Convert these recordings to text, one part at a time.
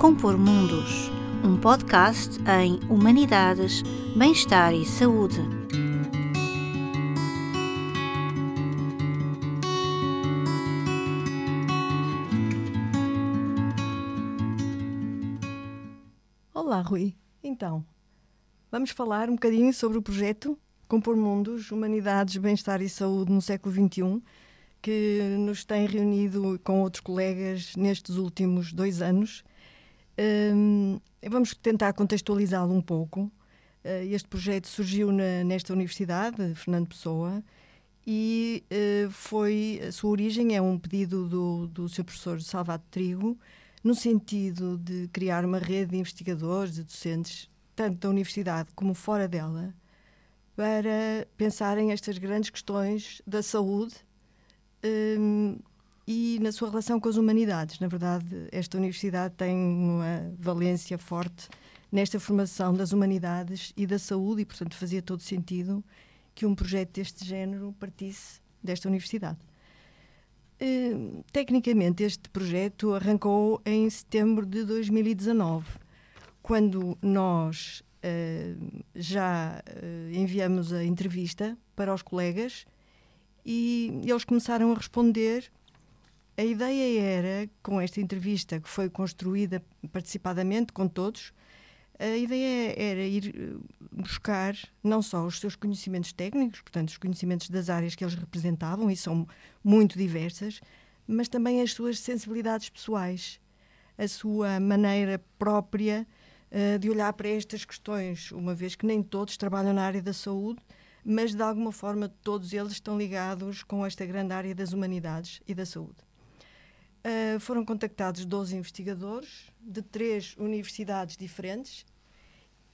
Compor Mundos, um podcast em Humanidades, Bem-Estar e Saúde. Olá, Rui. Então, vamos falar um bocadinho sobre o projeto Compor Mundos, Humanidades, Bem-Estar e Saúde no século XXI, que nos tem reunido com outros colegas nestes últimos dois anos. Um, vamos tentar contextualizá-lo um pouco. Uh, este projeto surgiu na, nesta universidade, Fernando Pessoa, e uh, foi a sua origem é um pedido do, do seu professor Salvado Trigo, no sentido de criar uma rede de investigadores, de docentes, tanto da universidade como fora dela, para pensarem estas grandes questões da saúde um, e na sua relação com as humanidades. Na verdade, esta universidade tem uma valência forte nesta formação das humanidades e da saúde, e, portanto, fazia todo sentido que um projeto deste género partisse desta universidade. Uh, tecnicamente, este projeto arrancou em setembro de 2019, quando nós uh, já uh, enviamos a entrevista para os colegas e eles começaram a responder. A ideia era, com esta entrevista que foi construída participadamente com todos, a ideia era ir eh, buscar não só os seus conhecimentos técnicos, portanto, os conhecimentos das áreas que eles representavam, e são muito diversas, mas também as suas sensibilidades pessoais, a sua maneira própria uh, de olhar para estas questões, uma vez que nem todos trabalham na área da saúde, mas de alguma forma todos eles estão ligados com esta grande área das humanidades e da saúde. Uh, foram contactados 12 investigadores de três universidades diferentes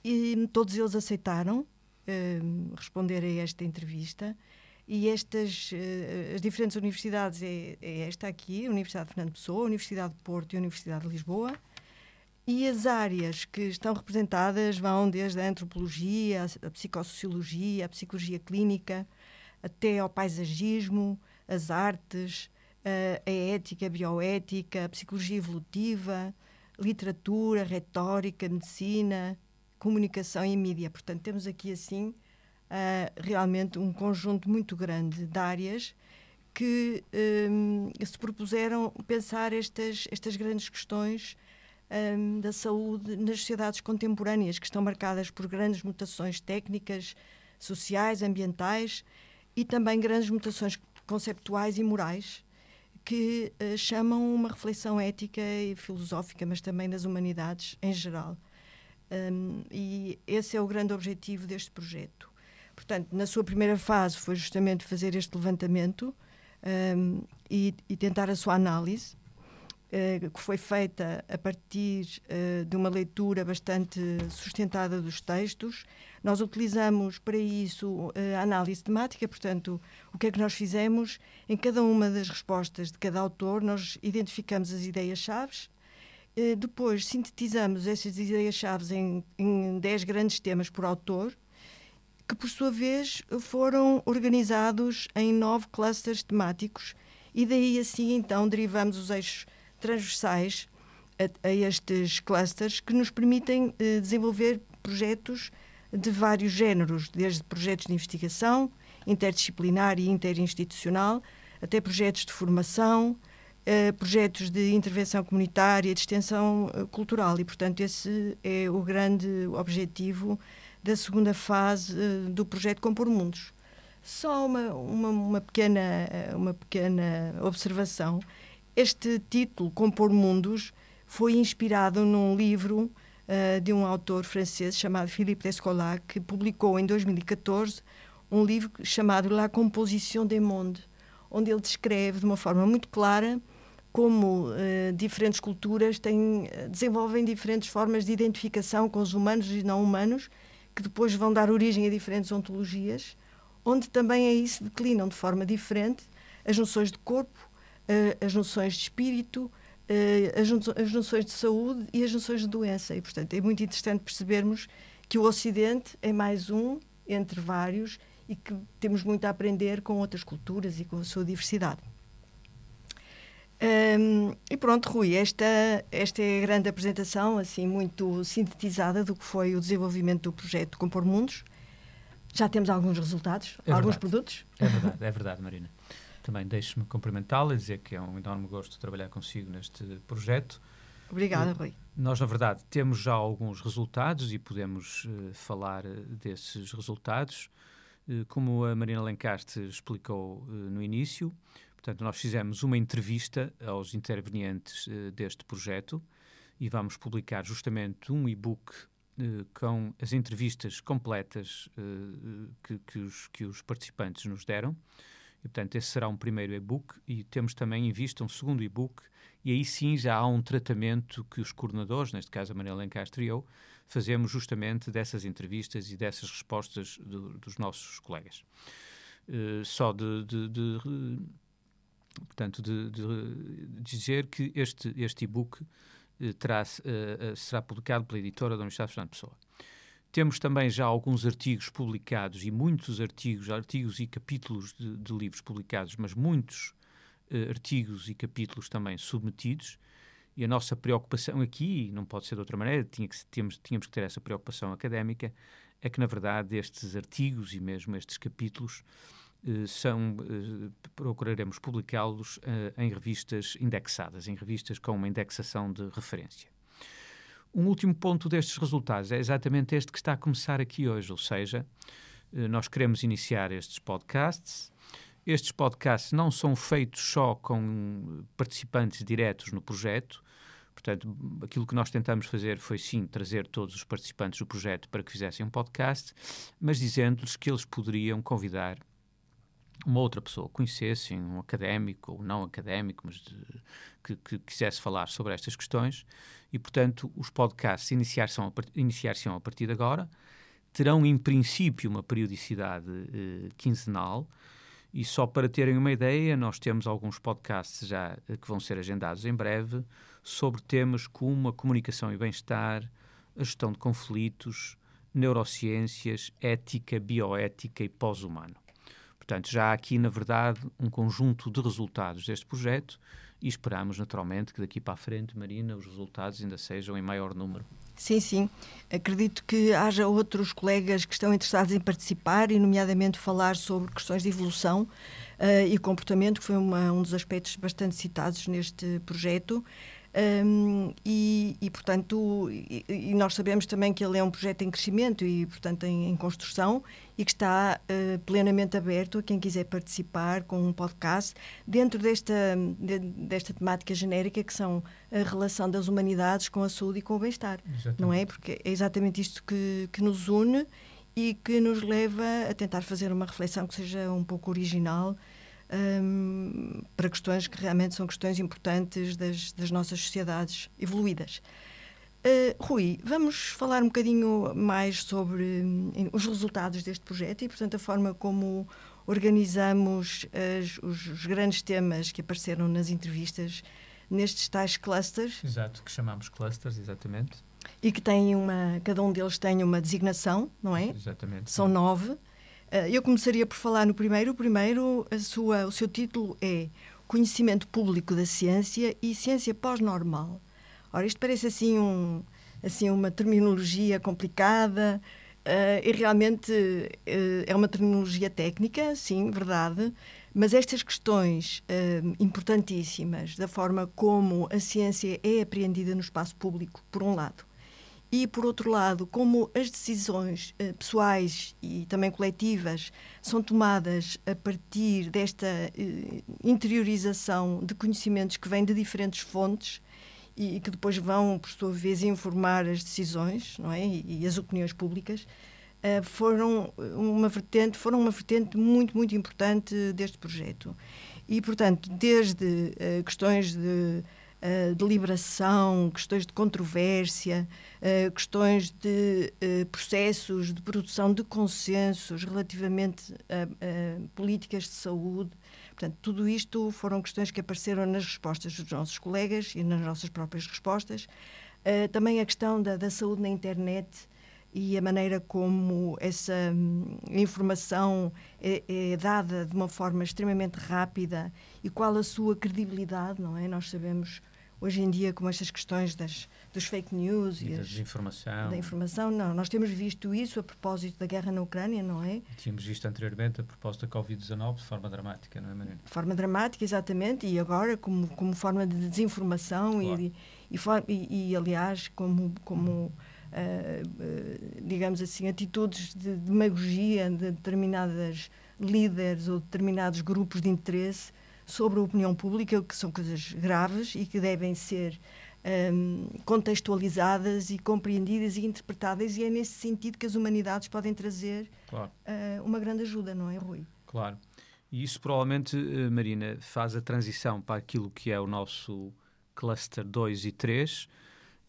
e todos eles aceitaram uh, responder a esta entrevista. E estas, uh, as diferentes universidades é, é, esta aqui, a Universidade de Fernando Pessoa, a Universidade de Porto e a Universidade de Lisboa. E as áreas que estão representadas vão desde a antropologia, a psicossociologia, a psicologia clínica, até ao paisagismo, as artes, a ética, a bioética, a psicologia evolutiva, literatura, retórica, medicina, comunicação e mídia. Portanto, temos aqui assim uh, realmente um conjunto muito grande de áreas que um, se propuseram pensar estas, estas grandes questões um, da saúde nas sociedades contemporâneas, que estão marcadas por grandes mutações técnicas, sociais, ambientais e também grandes mutações conceptuais e morais que uh, chamam uma reflexão ética e filosófica, mas também das humanidades em geral. Um, e esse é o grande objetivo deste projeto. Portanto, na sua primeira fase foi justamente fazer este levantamento um, e, e tentar a sua análise que foi feita a partir uh, de uma leitura bastante sustentada dos textos. Nós utilizamos para isso uh, a análise temática, portanto, o que é que nós fizemos? Em cada uma das respostas de cada autor, nós identificamos as ideias-chave. Depois sintetizamos essas ideias-chave em, em 10 grandes temas por autor, que por sua vez foram organizados em nove clusters temáticos e daí assim então derivamos os eixos transversais a, a estes clusters que nos permitem eh, desenvolver projetos de vários géneros, desde projetos de investigação interdisciplinar e interinstitucional, até projetos de formação, eh, projetos de intervenção comunitária, de extensão eh, cultural. E, portanto, esse é o grande objetivo da segunda fase do projeto Compor Mundos. Só uma, uma, uma, pequena, uma pequena observação este título, Compor Mundos, foi inspirado num livro uh, de um autor francês chamado Philippe Descolat, que publicou em 2014 um livro chamado La Composition des Mondes, onde ele descreve de uma forma muito clara como uh, diferentes culturas têm, eh, desenvolvem diferentes formas de identificação com os humanos e não humanos, que depois vão dar origem a diferentes ontologias, onde também aí se declinam de forma diferente as noções de corpo, as noções de espírito, uh, as, noções de saúde e as noções de doença. E, portanto, é muito interessante percebermos que o Ocidente é mais um entre vários e que temos muito a aprender com outras culturas e com a sua diversidade. E pronto, Rui, esta, esta é a grande apresentação, assim, muito sintetizada do que foi o desenvolvimento do projeto Compor Mundos. Já temos alguns resultados, é alguns verdade. produtos. É verdade, é verdade, Marina. Também deixe-me cumprimentá-la e dizer que é um enorme gosto trabalhar consigo neste projeto. Obrigada, Rui. Nós, na verdade, temos já alguns resultados e podemos uh, falar uh, desses resultados. Uh, como a Marina Lencastre explicou no início, portanto, nós fizemos uma entrevista aos intervenientes deste projeto e vamos publicar justamente um e-book com as entrevistas completas que, que, os, que os participantes nos deram. E, portanto, esse será um primeiro e-book e temos também em vista um segundo e-book e aí sim já há um tratamento que os coordenadores, neste caso a Manuela Lencastre e eu, fazemos justamente dessas entrevistas e dessas respostas do, dos nossos colegas. Uh, só de, de, de, portanto, de, dizer que este, este e-book uh, uh, será publicado pela editora da Universidade de Fernando Pessoa. Temos também já alguns artigos publicados e muitos artigos, artigos e capítulos de, de livros publicados, mas muitos uh, artigos e capítulos também submetidos. E a nossa preocupação aqui, não pode ser de outra maneira, tinha que, tínhamos, tínhamos que ter essa preocupação académica, é que, na verdade, estes artigos e mesmo estes capítulos uh, são, uh, procuraremos publicá-los em revistas indexadas, em revistas com uma indexação de referência. Um último ponto destes resultados é exatamente este que está a começar aqui hoje, ou seja, nós queremos iniciar estes podcasts, estes podcasts não são feitos só com participantes diretos no projeto, portanto, aquilo que nós tentamos fazer foi sim trazer todos os participantes do projeto para que fizessem um podcast, mas dizendo-lhes que eles poderiam convidar uma outra pessoa, conhecessem um académico ou não académico, mas de, que, que, quisesse falar sobre estas questões, e portanto os podcasts iniciar-se-ão iniciar a partir de agora, terão em princípio uma periodicidade eh, quinzenal, e só para terem uma ideia, nós temos alguns podcasts já eh, que vão ser agendados em breve sobre temas como a comunicação e bem-estar, a gestão de conflitos, neurociências, ética, bioética e pós-humano. Portanto, já há aqui, na verdade, um conjunto de resultados deste projeto e esperamos, naturalmente, que daqui para a frente, Marina, os resultados ainda sejam em maior número. Sim, sim. Acredito que haja outros colegas que estão interessados em participar e, nomeadamente, falar sobre questões de evolução uh, e comportamento, que foi uma, um dos aspectos bastante citados neste projeto. Um, e, e, portanto, e, e, nós sabemos também que ele é um projeto em crescimento e, portanto, em, em construção e que está uh, plenamente aberto a quem quiser participar com um podcast dentro desta, de, desta temática genérica que são a relação das humanidades com a saúde e com o bem-estar. Não é? Porque é exatamente isto que, que nos une e que nos leva a tentar fazer uma reflexão que seja um pouco original um, para questões que realmente são questões importantes das, das nossas sociedades evoluídas. Uh, Rui, vamos falar um bocadinho mais sobre um, os resultados deste projeto e, portanto, a forma como organizamos as, os, os, grandes temas que apareceram nas entrevistas nestes tais clusters. Exato, que chamamos clusters, exatamente. E que têm uma, cada um deles tem uma designação, não é? Exatamente. São nove. Eh, eu começaria por falar no primeiro. O primeiro, sua, o seu título é Conhecimento Público da Ciência e Ciência Pós-Normal. Ora, isto parece assim, um, assim uma terminologia complicada uh, e realmente uh, é uma terminologia técnica, sim, verdade, mas estas questões uh, importantíssimas da forma como a ciência é apreendida no espaço público, por um lado, e, por outro lado, como as decisões uh, pessoais e também coletivas são tomadas a partir desta uh, interiorização de conhecimentos que vêm de diferentes fontes e, que depois vão, por sua vez, informar as decisões não é? e, e as opiniões públicas, uh, foram, uma vertente, foram uma vertente muito, muito importante deste projeto. E, portanto, desde questões de uh, deliberação, questões de controvérsia, uh, questões de uh, processos de produção de consensos relativamente a, a, políticas de saúde. Portanto, tudo isto foram questões que apareceram nas respostas dos nossos colegas e nas nossas próprias respostas. também a questão da, da saúde na internet e a maneira como essa hum, informação é, é, dada de uma forma extremamente rápida e qual a sua credibilidade, não é? Nós sabemos hoje em dia como estas questões das, dos fake news e, e da desinformação. Da informação, não. Nós temos visto isso a propósito da guerra na Ucrânia, não é? Tínhamos visto anteriormente a propósito da Covid-19 de forma dramática, não é, Marina? De forma dramática, exatamente, e agora como, como forma de desinformação claro. e, e, e, e, aliás, como. como Uh, uh, digamos assim, atitudes de demagogia de determinadas líderes ou determinados grupos de interesse sobre a opinião pública, que são coisas graves e que devem ser um, contextualizadas e compreendidas e interpretadas, e é nesse sentido que as humanidades podem trazer claro. uh, uma grande ajuda, não é, Rui? Claro. E isso provavelmente, Marina, faz a transição para aquilo que é o nosso cluster 2 e 3.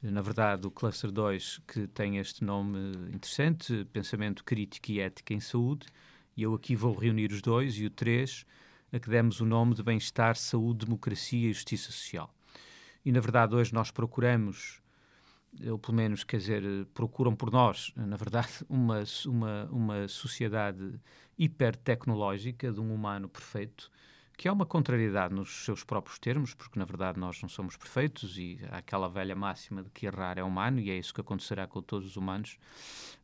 Na verdade, o cluster 2, que tem este nome interessante, Pensamento Crítico e Ética em Saúde, e eu aqui vou reunir os dois, e o 3, a que demos o nome de Bem-Estar, Saúde, Democracia e Justiça Social. E, na verdade, hoje nós procuramos, ou pelo menos, quer dizer, procuram por nós, na verdade, uma, uma, uma sociedade hipertecnológica de um humano perfeito, que é uma contrariedade nos seus próprios termos, porque na verdade nós não somos perfeitos e há aquela velha máxima de que errar é humano e é isso que acontecerá com todos os humanos,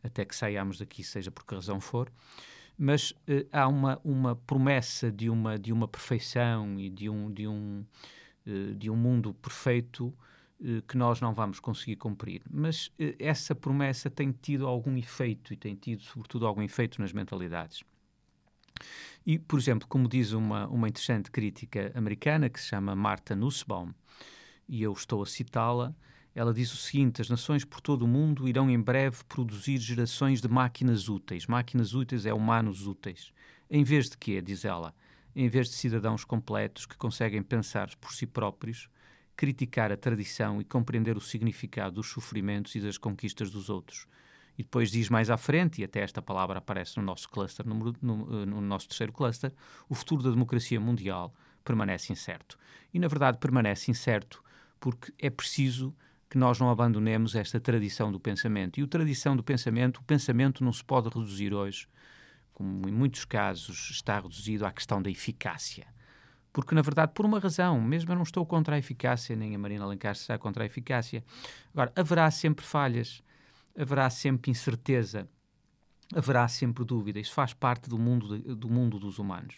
até que saiamos daqui, seja por que razão for mas uh, há uma, uma promessa de uma, de uma perfeição e de um, de um, uh, de um mundo perfeito uh, que nós não vamos conseguir cumprir. Mas essa promessa tem tido algum efeito e tem tido, sobretudo, algum efeito nas mentalidades. E, por exemplo, como diz uma, uma interessante crítica americana que se chama Martha Nussbaum, e eu estou a citá-la, ela diz o seguinte: as nações por todo o mundo irão em breve produzir gerações de máquinas úteis. Máquinas úteis é humanos úteis. Em vez de quê? Diz ela. Em vez de cidadãos completos que conseguem pensar por si próprios, criticar a tradição e compreender o significado dos sofrimentos e das conquistas dos outros. E depois diz mais à frente, e até esta palavra aparece no nosso cluster, no, no, no nosso terceiro cluster, o futuro da democracia mundial permanece incerto. E na verdade permanece incerto porque é preciso que nós não abandonemos esta tradição do pensamento. E a tradição do pensamento, o pensamento não se pode reduzir hoje, como em muitos casos está reduzido à questão da eficácia. Porque, na verdade, por uma razão, mesmo eu não estou contra a eficácia, nem a Marina Alencar está contra a eficácia. Agora, haverá sempre falhas, haverá sempre incerteza, haverá sempre dúvida. Isso faz parte do mundo, de, do mundo dos humanos.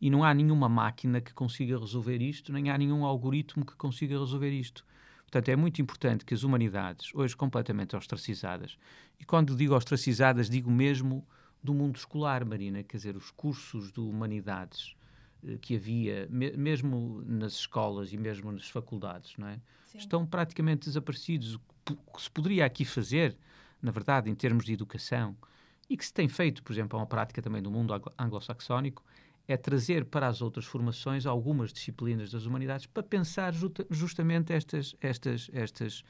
E não há nenhuma máquina que consiga resolver isto, nem há nenhum algoritmo que consiga resolver isto. Portanto, é muito importante que as humanidades, hoje completamente ostracizadas, e quando digo ostracizadas, digo mesmo do mundo escolar, Marina, quer dizer, os cursos de humanidades eh, que havia, me, mesmo nas escolas e mesmo nas faculdades, não é? estão praticamente desaparecidos. O que se poderia aqui fazer, na verdade, em termos de educação, e que se tem feito, por exemplo, é uma prática também do mundo anglo-saxónico, é trazer para as outras formações algumas disciplinas das humanidades para pensar justa, justamente estas, estas, estas,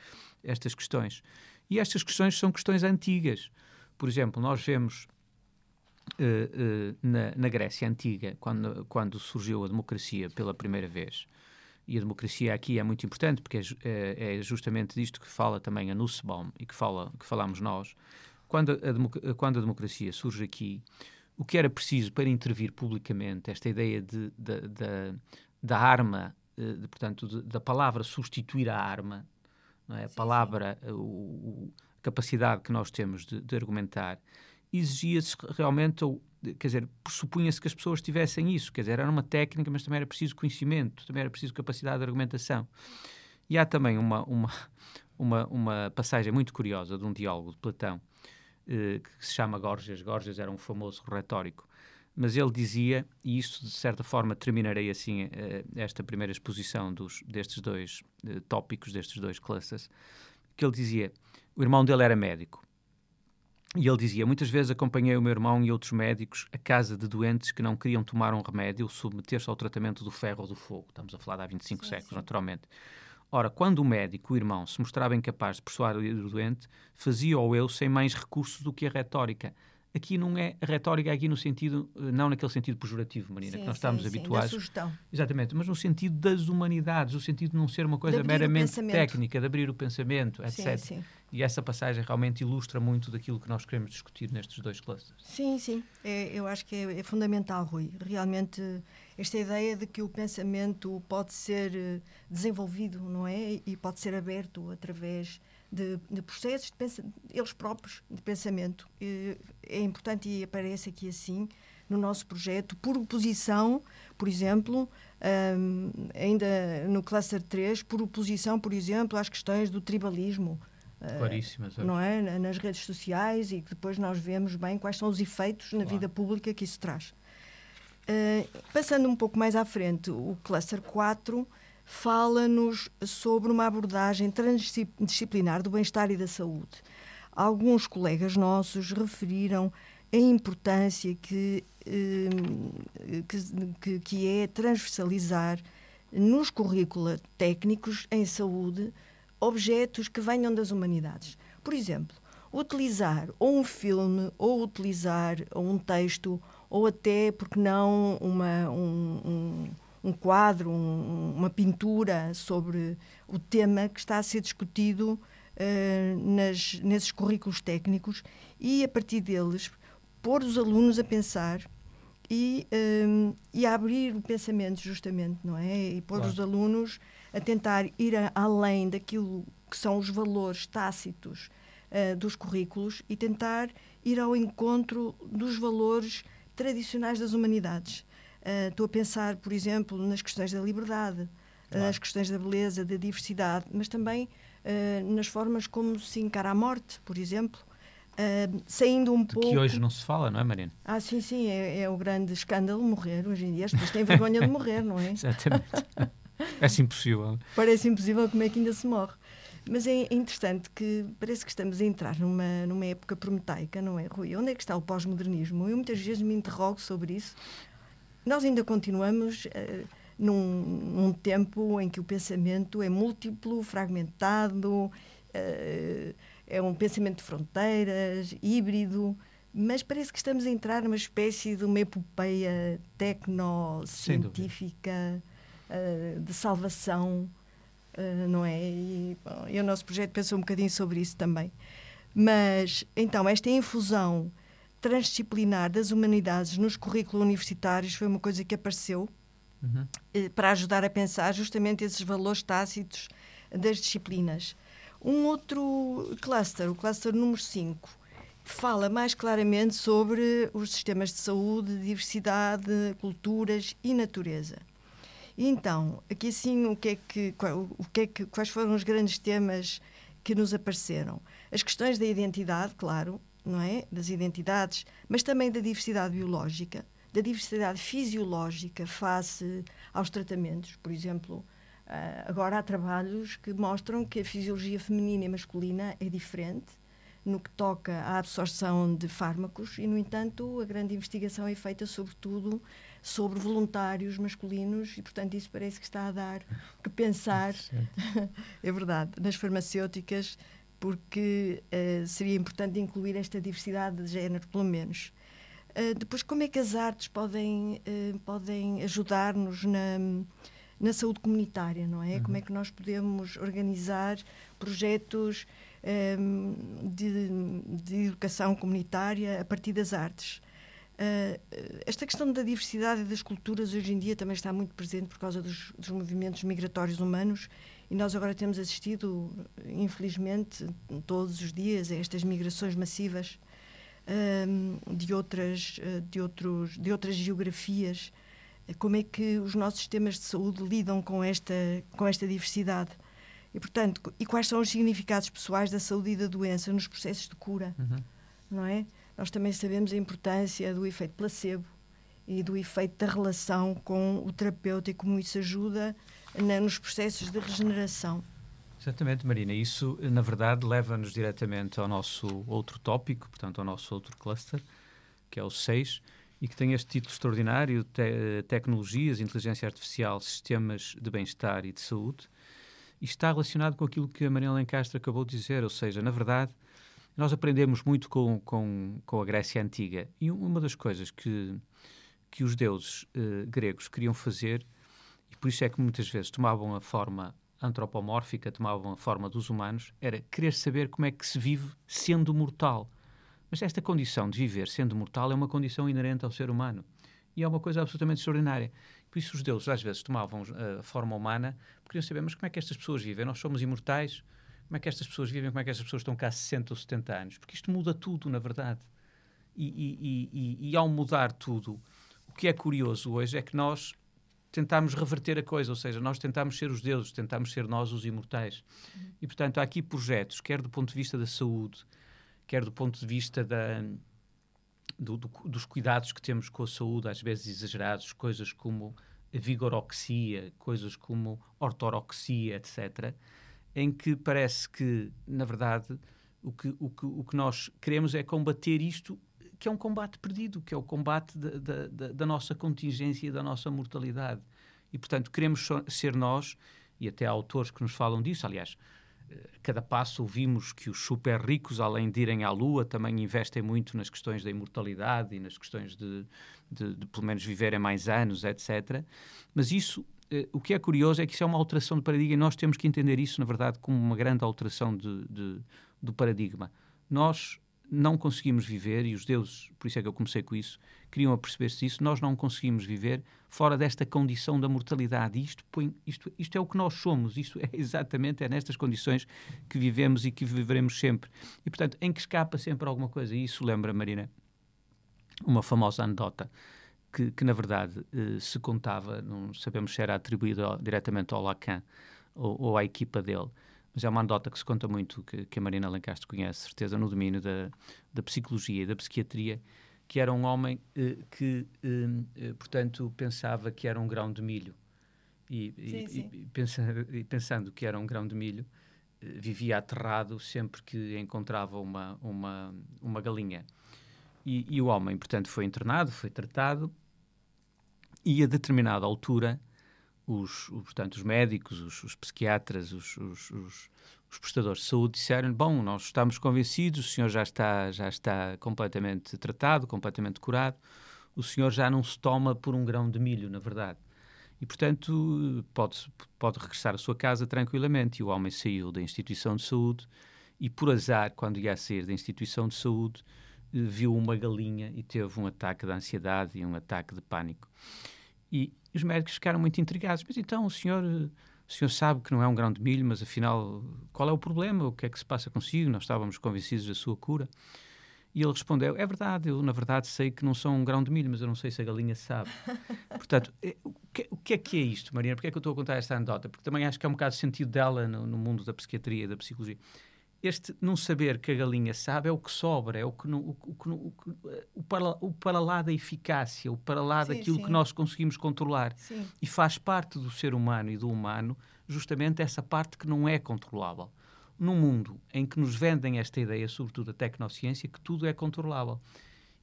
estas questões. E estas questões são questões antigas. Por exemplo, nós vemos uh, uh, na, na, Grécia Antiga, quando, quando surgiu a democracia pela primeira vez, e a democracia aqui é muito importante porque é, é, é justamente disto que fala também a Nussbaum e que, fala, que falamos nós. Quando a, quando a democracia surge aqui, o que era preciso para intervir publicamente, esta ideia de, de, de da arma, eh, de, portanto, da palavra substituir a arma, é? a palavra, a, o, a capacidade que nós temos de, argumentar, exigia-se realmente, ou, quer dizer, pressupunha-se que as pessoas tivessem isso, quer dizer, era uma técnica, mas também era preciso conhecimento, também era preciso capacidade de argumentação. E há também uma, uma, uma, uma passagem muito curiosa de um diálogo de Platão, eh, que se chama Gorgias. Gorgias era um famoso retórico. Mas ele dizia, e isto de certa forma terminarei assim eh, esta primeira exposição dos, destes dois eh, tópicos, destes dois clusters, que ele dizia: o irmão dele era médico. E ele dizia: Muitas vezes acompanhei o meu irmão e outros médicos a casa de doentes que não queriam tomar um remédio ou submeter-se ao tratamento do ferro ou do fogo. Estamos a falar de há 25 sim, séculos, sim. naturalmente. Ora, quando o médico, o irmão, se mostrava incapaz de persuadir o doente, fazia-o eu sem mais recursos do que a retórica. Aqui não é retórica é aqui no sentido, eh, não naquele sentido pejorativo, Marina, sim, que nós estamos sim, habituados. Sim, da sugestão. Exatamente, mas no sentido das humanidades, no sentido de não ser uma coisa meramente técnica, de abrir o pensamento, etc. Sim, sim. E essa passagem realmente ilustra muito daquilo que nós queremos discutir nestes dois clusters. Sim, sim. É, eu acho que é, é, fundamental, Rui. Realmente, esta ideia de que o pensamento pode ser eh, desenvolvido, não é? E pode ser aberto através de, de processos, de eles próprios, de pensamento. É importante e aparece aqui assim no nosso projeto, por oposição, por exemplo, um, ainda no cluster 3, por oposição, por exemplo, às questões do tribalismo. Ah, Claríssimas. Uh, não é? Nas redes sociais e que depois nós vemos bem quais são os efeitos na claro. vida pública que isso traz. Uh, passando um pouco mais à frente, o cluster 4 fala-nos sobre uma abordagem transdisciplinar do bem-estar e da saúde. Alguns colegas nossos referiram a importância que, eh, que, que é transversalizar nos currícula técnicos em saúde objetos que venham das humanidades. Por exemplo, utilizar ou um filme, ou utilizar um texto, ou até, porque não, uma, um, um quadro, um, uma pintura sobre o tema que está a ser discutido uh, nas, nesses currículos técnicos e, a partir deles, pôr os alunos a pensar e, um, eh, e a abrir o pensamento, justamente, não é? E pôr claro. os alunos a tentar ir a, além daquilo que são os valores tácitos uh, dos currículos e tentar ir ao encontro dos valores tradicionais das humanidades. Uh, estou a pensar, por exemplo, nas questões da liberdade, claro. nas questões da beleza, da diversidade, mas também uh, nas formas como se encara a morte, por exemplo. Uh, saindo um de pouco. Que hoje não se fala, não é, Marina? Ah, sim, sim, é, é o grande escândalo morrer hoje em dia. As pessoas têm vergonha de morrer, não é? Exatamente. É impossível. Parece impossível como é que ainda se morre. Mas é interessante que parece que estamos a entrar numa, numa época prometeica, não é, Rui? Onde é que está o pós-modernismo? Eu muitas vezes me interrogo sobre isso, nós ainda continuamos uh, num, num, tempo em que o pensamento é múltiplo, fragmentado, uh, é um pensamento de fronteiras, híbrido, mas parece que estamos a entrar numa espécie de uma epopeia tecno-científica uh, de salvação, não é? E, bom, e o nosso projeto pensou um bocadinho sobre isso também. Mas, então, esta infusão transdisciplinar das humanidades nos currículos universitários foi uma coisa que apareceu uhum. eh, para ajudar a pensar justamente esses valores tácitos das disciplinas. Um outro cluster, o cluster número 5, fala mais claramente sobre os sistemas de saúde, diversidade, culturas e natureza. Então, aqui assim, o que é que, o que é que, quais foram os grandes temas que nos apareceram? As questões da identidade, claro, não é? das identidades, mas também da diversidade biológica, da diversidade fisiológica face aos tratamentos. Por exemplo, ah, agora há trabalhos que mostram que a fisiologia feminina e masculina é diferente no que toca à absorção de fármacos e, no entanto, a grande investigação é feita sobretudo sobre voluntários masculinos e, portanto, isso parece que está a dar que pensar, é verdade, nas farmacêuticas porque uh, seria importante incluir esta diversidade de género, pelo menos. Uh, depois, como é que as artes podem, uh, podem ajudar-nos na, na saúde comunitária, não é? Uhum. Como é que nós podemos organizar projetos um, de, de, educação comunitária a partir das artes? esta questão da diversidade e das culturas hoje em dia também está muito presente por causa dos, dos movimentos migratórios humanos e nós agora temos assistido, infelizmente, todos os dias a estas migrações massivas um, de, outras, eh, de, outros, de outras geografias. Como é que os nossos sistemas de saúde lidam com esta, com esta diversidade? E, portanto, e quais são os significados pessoais da saúde e da doença nos processos de cura? Uhum. Não é? Nós também sabemos a importância do efeito placebo e do efeito da relação com o terapeuta e como isso ajuda na, nos processos de regeneração. Exatamente, Marina. Isso, na verdade, leva-nos diretamente ao nosso outro tópico, portanto, ao nosso outro cluster, que é o 6, e que tem este título extraordinário: te Tecnologias, Inteligência Artificial, Sistemas de Bem-Estar e de Saúde. E está relacionado com aquilo que a Marina Lencastre acabou de dizer, ou seja, na verdade, Nós aprendemos muito com, com, com a Grécia Antiga e uma das coisas que, que os deuses uh, gregos queriam fazer, e por isso é que muitas vezes tomavam a forma antropomórfica, tomavam a forma dos humanos, era querer saber como é que se vive sendo mortal. Mas esta condição de viver sendo mortal é uma condição inerente ao ser humano. E é uma coisa absolutamente extraordinária. Por isso os deuses às vezes tomavam eh, a forma humana porque queriam saber, mas como é que estas pessoas vivem? Nós somos imortais? Como é que estas pessoas vivem? Como é que estas pessoas estão cá há 60 ou 70 anos? Porque isto muda tudo, na verdade. E, e, e, e, ao mudar tudo, o que é curioso hoje é que nós tentamos reverter a coisa, ou seja, nós tentamos ser os deuses, tentamos ser nós os imortais. E, portanto, há aqui projetos, quer do ponto de vista da saúde, quer do ponto de vista da, do, do, dos cuidados que temos com a saúde, às vezes exagerados, coisas como a vigoroxia, coisas como ortoroxia, etc., em que parece que, na verdade, o que, o que, o que nós queremos é combater isto, que é um combate perdido, que é o combate da, nossa contingência e da nossa mortalidade. E, portanto, queremos ser nós, e até há autores que nos falam disso, aliás, a eh, cada passo ouvimos que os super ricos, além de irem à Lua, também investem muito nas questões da imortalidade e nas questões de, de, de pelo menos, viverem mais anos, etc. Mas isso eh, o que é curioso é que isso é uma alteração de paradigma e nós temos que entender isso, na verdade, como uma grande alteração de, do paradigma. Nós não conseguimos viver, e os deuses, por isso é que eu comecei com isso, queriam aperceber-se disso, nós não conseguimos viver fora desta condição da mortalidade. Isto, põe, isto, isto é o que nós somos, isto é exatamente, é nestas condições que vivemos e que viveremos sempre. E, portanto, em que escapa sempre alguma coisa. E isso lembra, Marina, uma famosa anedota que, que na verdade eh, se contava, não sabemos se era atribuído ao, diretamente ao Lacan ou, ou, à equipa dele, mas é uma anedota que se conta muito, que, que a Marina Lencastre conhece, certeza, no domínio da, da psicologia e da psiquiatria, que era um homem eh, que, eh, eh portanto, pensava que era um grão de milho. E, sim, e, sim. E, pensa, e, pensando que era um grão de milho, eh, vivia aterrado sempre que encontrava uma, uma, uma galinha. E, o homem, portanto, foi internado, foi tratado, e a determinada altura, os, portanto, os médicos, os, os psiquiatras, os, os, os, prestadores de saúde disseram bom, nós estamos convencidos, o senhor já está, já está completamente tratado, completamente curado, o senhor já não se toma por um grão de milho, na verdade. E, portanto, pode, pode regressar à sua casa tranquilamente. E o homem saiu da instituição de saúde e, por azar, quando ia sair da instituição de saúde, viu uma galinha e teve um ataque de ansiedade e um ataque de pânico. E os médicos ficaram muito intrigados. Mas então o senhor, o senhor sabe que não é um grão de milho, mas afinal, qual é o problema? O que é que se passa consigo? Nós estávamos convencidos da sua cura. E ele respondeu: É verdade, eu na verdade sei que não sou um grão de milho, mas eu não sei se a galinha sabe. Portanto, é, o que, o que, é que é isto, Mariana? Porquê é que eu estou a contar esta anedota? Porque também acho que é um bocado sentido dela no, no mundo da psiquiatria e da psicologia este não saber que a galinha sabe é o que sobra, é o que, o, o, o, o, para, o para lá da eficácia, o para lá sim, daquilo sim. que nós conseguimos controlar. Sim. E faz parte do ser humano e do humano justamente essa parte que não é controlável. Num mundo em que nos vendem esta ideia, sobretudo a tecnociência, que tudo é controlável.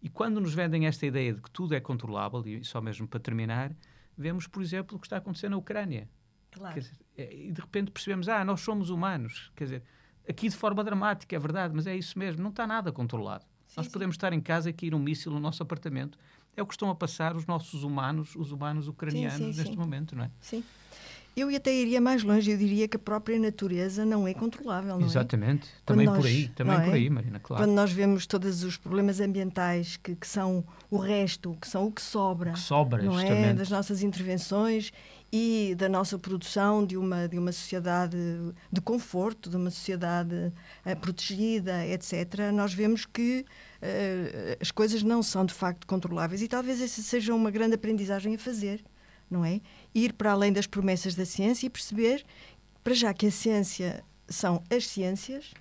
E quando nos vendem esta ideia de que tudo é controlável, e só mesmo para terminar, vemos, por exemplo, o que está acontecendo na Ucrânia. Claro. Dizer, é, e de repente percebemos, ah, nós somos humanos. Quer dizer, aqui de forma dramática, é verdade, mas é isso mesmo, não está nada controlado. Sim, Nós sim. podemos estar em casa e cair um míssil no nosso apartamento. É o que estão a passar os nossos humanos, os humanos ucranianos sim, neste momento, não é? Sim. Eu até iria mais longe, eu diria que a própria natureza não é controlável, não é? Exatamente, é? também nós, por aí, também por é? aí, Marina, claro. Quando nós vemos todos os problemas ambientais que, que são o resto, que são o que sobra, que sobra não justamente. é? das nossas intervenções e da nossa produção de uma, de uma sociedade de conforto, de uma sociedade uh, protegida, etc., nós vemos que uh, as coisas não são de facto controláveis e talvez essa seja uma grande aprendizagem a fazer, não é? Ir para além das promessas da ciência e perceber, para já que a ciência são as ciências,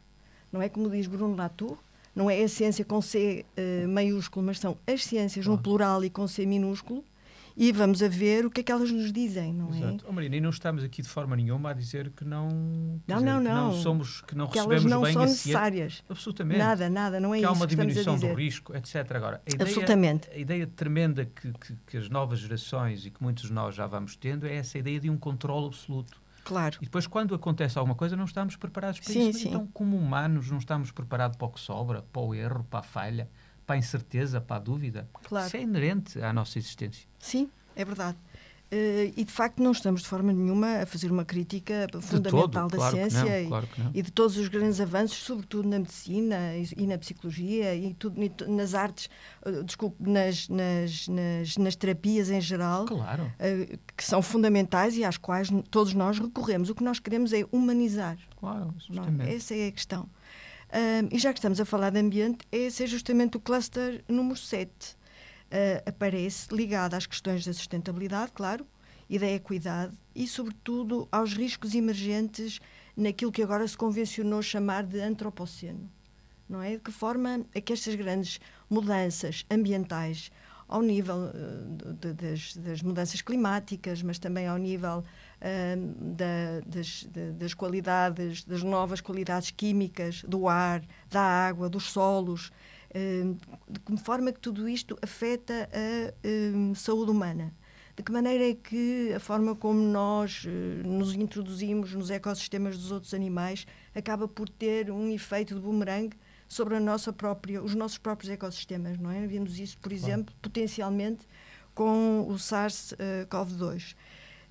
não é como diz Bruno Latour, não é a ciência com C uh, maiúsculo, mas são as ciências no plural e com C minúsculo, e vamos a ver o que é que elas nos dizem, não é? Exato. é? Oh, Marina, e não estamos aqui de forma nenhuma a dizer que não. Não, dizer, não, não. Que não somos, que não que recebemos elas não bem são necessárias. Absolutamente. Nada, nada, não é que isso. há uma que diminuição do risco, etc. Agora, a ideia, Absolutamente. A ideia tremenda que, que, que, as novas gerações e que muitos de nós já vamos tendo é essa ideia de um controle absoluto. Claro. E depois, quando acontece alguma coisa, não estamos preparados para sim, isso. Sim. Então, como humanos, não estamos preparados para o que sobra, para o erro, para a falha, para a incerteza, para a dúvida. Claro. Isso é inerente à nossa existência. Sim, é verdade. Uh, e de facto não estamos de forma nenhuma a fazer uma crítica fundamental todo, da claro ciência não, e, claro e, de todos os grandes avanços, sobretudo na medicina e, e na psicologia e, tudo, e nas artes, uh, desculpe, nas, nas, nas, nas, terapias em geral, claro. uh, que são fundamentais e às quais todos nós recorremos. O que nós queremos é humanizar. Claro, é? Essa é a questão. E já que estamos a falar de ambiente, esse é justamente o cluster número 7 uh, aparece ligada às questões da sustentabilidade, claro, e da equidade e, sobretudo, aos riscos emergentes naquilo que agora se convencionou chamar de antropoceno. Não é? De que forma é que estas grandes mudanças ambientais, ao nível uh, de, das, das, mudanças climáticas, mas também ao nível uh, da, das, de, das qualidades, das novas qualidades químicas do ar, da água, dos solos, de que forma que tudo isto afeta a saúde humana. De que maneira é que a forma como nós eh, nos introduzimos nos ecossistemas dos outros animais acaba por ter um efeito de bumerangue sobre a nossa própria, os nossos próprios ecossistemas, não é? Vimos isso, por exemplo, potencialmente com o SARS-CoV-2.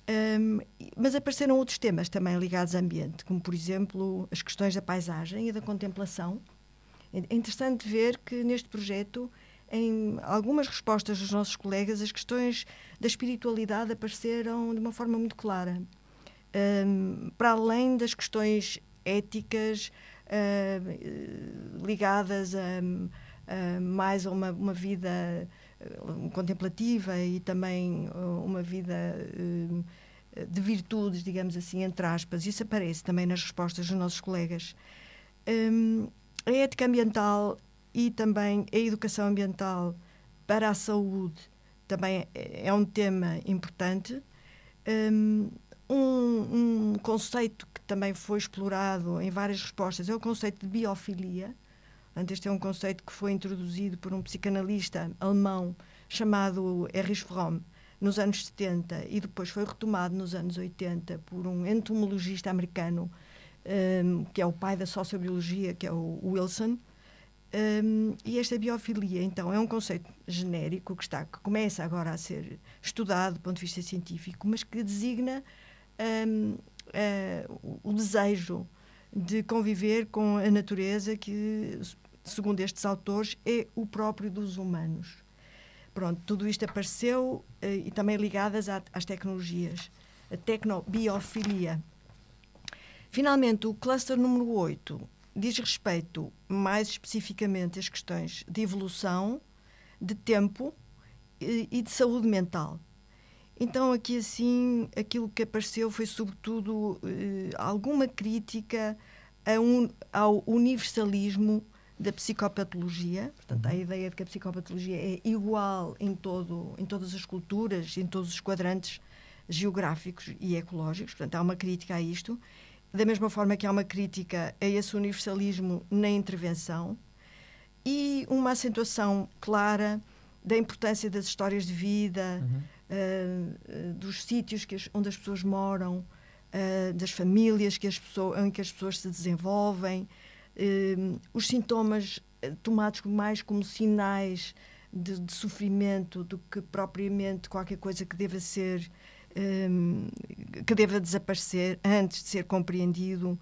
Um, mas apareceram outros temas também ligados ao ambiente, como, por exemplo, as questões da paisagem e da contemplação, é interessante ver que neste projeto, em algumas respostas dos nossos colegas, as questões da espiritualidade apareceram de uma forma muito clara. Um, para além das questões éticas uh, ligadas a, a, mais a uma, uma vida contemplativa e também uh, uma vida de virtudes, digamos assim, entre aspas. Isso aparece também nas respostas dos nossos colegas. Um, a ética ambiental e também a educação ambiental para a saúde também é um tema importante. Um, um, conceito que também foi explorado em várias respostas é o conceito de biofilia. Este é um conceito que foi introduzido por um psicanalista alemão chamado Erich Fromm nos anos 70 e depois foi retomado nos anos 80 por um entomologista americano um, que é o pai da sociobiologia, que é o Wilson. Um, e esta biofilia, então, é um conceito genérico que, está, que começa agora a ser estudado do ponto de vista científico, mas que designa um, uh, o desejo de conviver com a natureza que, segundo estes autores, é o próprio dos humanos. Pronto, tudo isto apareceu uh, e também ligadas às tecnologias. A tecnobiofilia Finalmente, o cluster número 8 diz respeito mais especificamente às questões de evolução, de tempo e, de saúde mental. Então, aqui assim, aquilo que apareceu foi sobretudo eh, alguma crítica un, ao universalismo da psicopatologia. Portanto, a uhum. ideia de que a psicopatologia é igual em, todo, em todas as culturas, em todos os quadrantes geográficos e ecológicos. Portanto, há uma crítica a isto da mesma forma que há uma crítica a esse universalismo na intervenção e uma acentuação clara da importância das histórias de vida, uhum. uh, dos sítios que as, onde as pessoas moram, uh, das famílias que as pessoas, em que as pessoas se desenvolvem, uh, os sintomas tomados mais como sinais de, de, sofrimento do que propriamente qualquer coisa que deva ser um, que deva desaparecer antes de ser compreendido.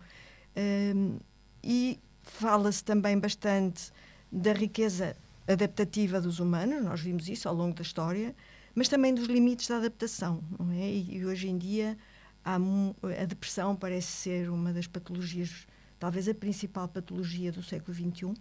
Um, e fala-se também bastante da riqueza adaptativa dos humanos, nós vimos isso ao longo da história, mas também dos limites da adaptação. É? E, e hoje em dia há, a depressão parece ser uma das patologias, talvez a principal patologia do século XXI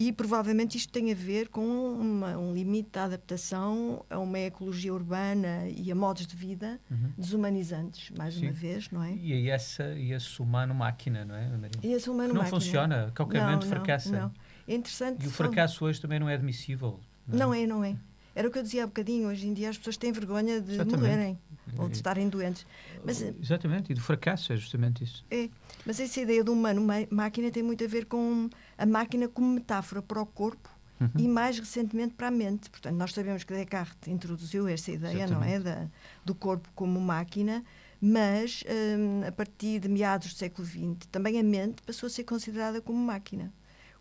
e provavelmente isto tem a ver com uma, um limite da adaptação a uma ecologia urbana e a modos de vida uhum. desumanizantes, mais Sim. uma vez, não é? E esse, e esse humano-máquina, não é, Maria? E esse humano não funciona, qualquer momento fracassa. Não. É interessante. E o fracasso hoje também não é admissível. Não, é? não é, não é. Era o que eu dizia há bocadinho, hoje em dia as pessoas têm vergonha de Exatamente. morrerem ou de estarem doentes. Mas, Exatamente, e do fracasso é justamente isso. É, mas essa ideia do humano-máquina tem muito a ver com a máquina como metáfora para o corpo uhum. e mais recentemente para a mente. Portanto, nós sabemos que Descartes introduziu essa ideia, Exatamente. não é, da, do corpo como máquina, Mas, hum, a partir de meados do século XX, também a mente passou a ser considerada como máquina,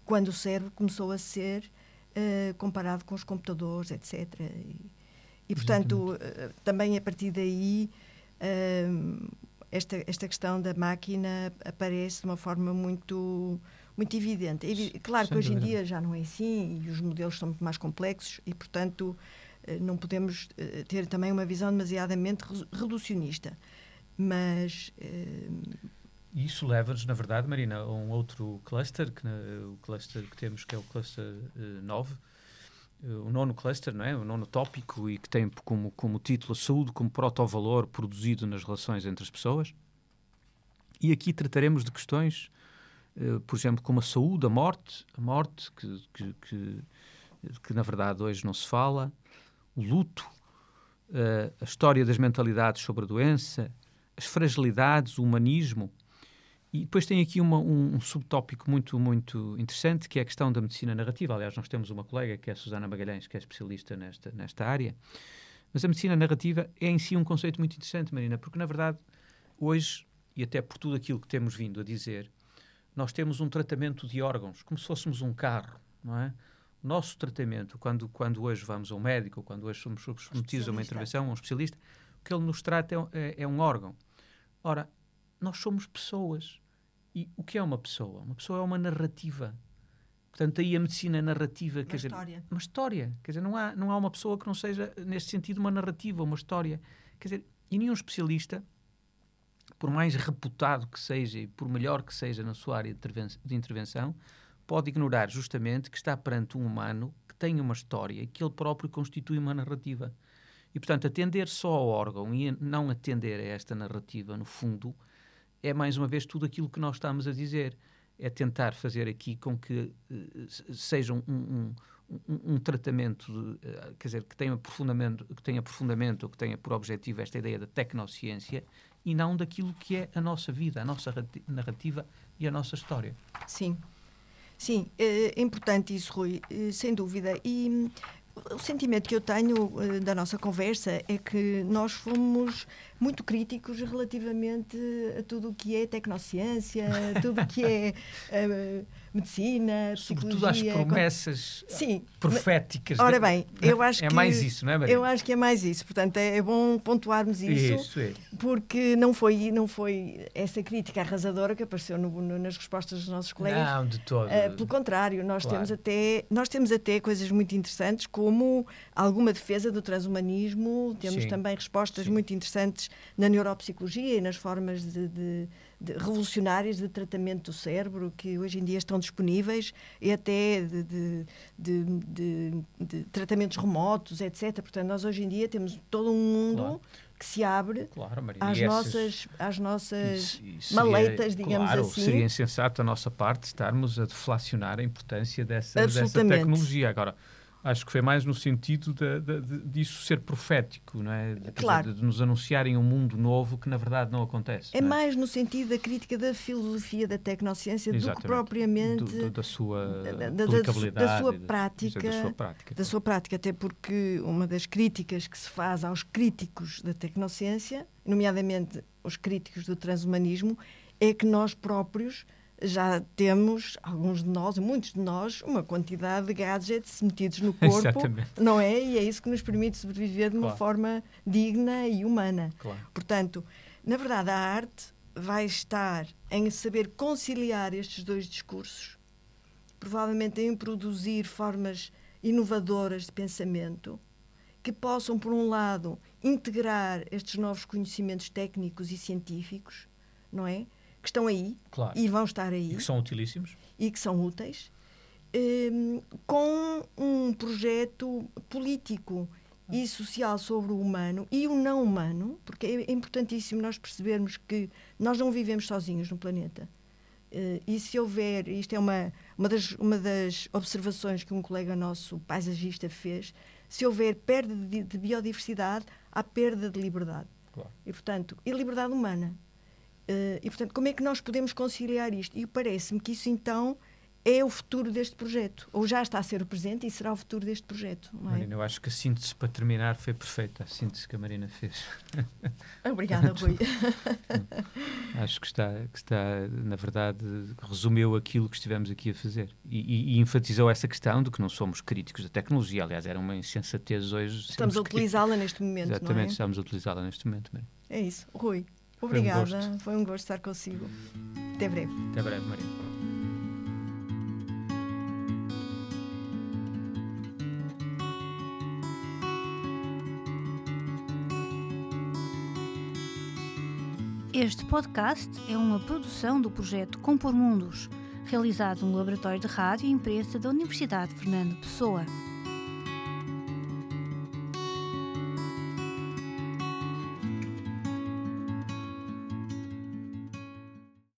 quando o cérebro começou a ser uh, comparado com os computadores, etc. E, e portanto, uh, também a partir daí, uh, esta, esta questão da máquina aparece de uma forma muito muito evidente. É, claro Sem que hoje em dia já não é assim e os modelos são muito mais complexos e, portanto, não podemos ter também uma visão demasiadamente reducionista. Mas. Isso leva-nos, na verdade, Marina, a um outro cluster, que, o cluster que temos, que é o cluster uh, 9, uh, o nono cluster, não é? o nono tópico, e que tem como, como título a saúde como protovalor produzido nas relações entre as pessoas. E aqui trataremos de questões, uh, por exemplo, como a saúde, a morte, a morte, que, que, que, que na verdade hoje não se fala, o luto, uh, a história das mentalidades sobre a doença, as fragilidades, o humanismo. E depois tem aqui uma, um, um, subtópico muito, muito interessante, que é a questão da medicina narrativa. Aliás, nós temos uma colega, que é a Susana Magalhães, que é especialista nesta, nesta área. Mas a medicina narrativa é em si um conceito muito interessante, Marina, porque, na verdade, hoje, e até por tudo aquilo que temos vindo a dizer, nós temos um tratamento de órgãos, como se fôssemos um carro, não é? O nosso tratamento, quando, quando hoje vamos a um médico, quando hoje somos submetidos a uma intervenção, a um especialista, o que ele nos trata é, é, é um órgão. Ora, nós somos pessoas. E o que é uma pessoa? Uma pessoa é uma narrativa. Portanto, aí a medicina narrativa, uma quer história. dizer, uma história. Quer dizer, não há, não há uma pessoa que não seja, neste sentido, uma narrativa, uma história. Quer dizer, e nenhum especialista, por mais reputado que seja e por melhor que seja na sua área de intervenção, pode ignorar justamente que está perante um humano que tem uma história e que ele próprio constitui uma narrativa. E, portanto, atender só ao órgão e não atender a esta narrativa, no fundo, é mais uma vez tudo aquilo que nós estamos a dizer. É tentar fazer aqui com que uh, seja um, um, um, um tratamento, de, uh, quer dizer, que tenha, aprofundamento, que tenha aprofundamento ou que tenha por objetivo esta ideia da tecnociência e não daquilo que é a nossa vida, a nossa narrativa e a nossa história. Sim. Sim, é importante isso, Rui, eh, sem dúvida. E o sentimento que eu tenho uh, da nossa conversa é que nós fomos muito críticos relativamente a tudo o que é tecnociência, tudo o que é uh, medicina, Sobretudo às promessas Sim, proféticas. Ora bem, eu acho é que... É mais isso, não é, Maria? Eu acho que é mais isso. Portanto, é, é bom pontuarmos isso. Isso, é. Porque não foi, não foi essa crítica arrasadora que apareceu no, no, nas respostas dos nossos colegas. Não, de todo. Uh, pelo contrário, nós, claro. temos até, nós temos até coisas muito interessantes, como alguma defesa do transhumanismo, temos Sim. também respostas Sim. muito interessantes na neuropsicologia e nas formas de, de de, revolucionárias de tratamento do cérebro que hoje em dia estão disponíveis e até de, de, tratamentos remotos, etc. Portanto, nós hoje em dia temos todo um mundo claro. que se abre claro, às, nossas, às nossas isso, isso maletas, seria, digamos claro, assim. Seria insensato da nossa parte estarmos a deflacionar a importância dessa, dessa tecnologia. Agora, Acho que foi mais no sentido de, de, de, disso ser profético, não é? De, claro. de, nos anunciarem um mundo novo que na verdade não acontece. É, não é? mais no sentido da crítica da filosofia da tecnociência Exatamente. do que propriamente do, do, da sua da, da, da, sua prática, da sua prática, da sua prática, até porque uma das críticas que se faz aos críticos da tecnociência, nomeadamente os críticos do transhumanismo, é que nós próprios já temos, alguns de nós, muitos de nós, uma quantidade de gadgets metidos no corpo, Exatamente. não é? E é isso que nos permite sobreviver de uma claro. forma digna e humana. Claro. Portanto, na verdade, a arte vai estar em saber conciliar estes dois discursos, provavelmente em produzir formas inovadoras de pensamento que possam, por um lado, integrar estes novos conhecimentos técnicos e científicos, não é? Que estão aí claro. e vão estar aí. E que são utilíssimos. E que são úteis, um, com um projeto político e social sobre o humano e o não humano, porque é importantíssimo nós percebermos que nós não vivemos sozinhos no planeta. Uh, e se houver, isto é uma, uma, das, uma das observações que um colega nosso, paisagista, fez, se houver perda de, de biodiversidade, há perda de liberdade. Claro. E, portanto, e liberdade humana. Uh, e, portanto, como é que nós podemos conciliar isto? E parece-me que isso, então, é o futuro deste projeto, ou já está a ser o presente e será o futuro deste projeto. É? Marina, eu acho que a síntese para terminar foi perfeita, a síntese que a Marina fez. Obrigada, Rui. acho que está, que está, na verdade, resumiu aquilo que estivemos aqui a fazer e, e, e enfatizou essa questão de que não somos críticos da tecnologia. Aliás, era uma insensatez hoje. Estamos a utilizá-la neste momento. Exatamente, é? estamos a utilizá-la neste momento. Marina. É isso. Rui, obrigada. Foi um, Foi um gosto estar consigo. Até breve. Até breve, Marina. Este podcast é uma produção do projeto Compor Mundos, realizado no Laboratório de Rádio e Imprensa da Universidade Fernando Pessoa.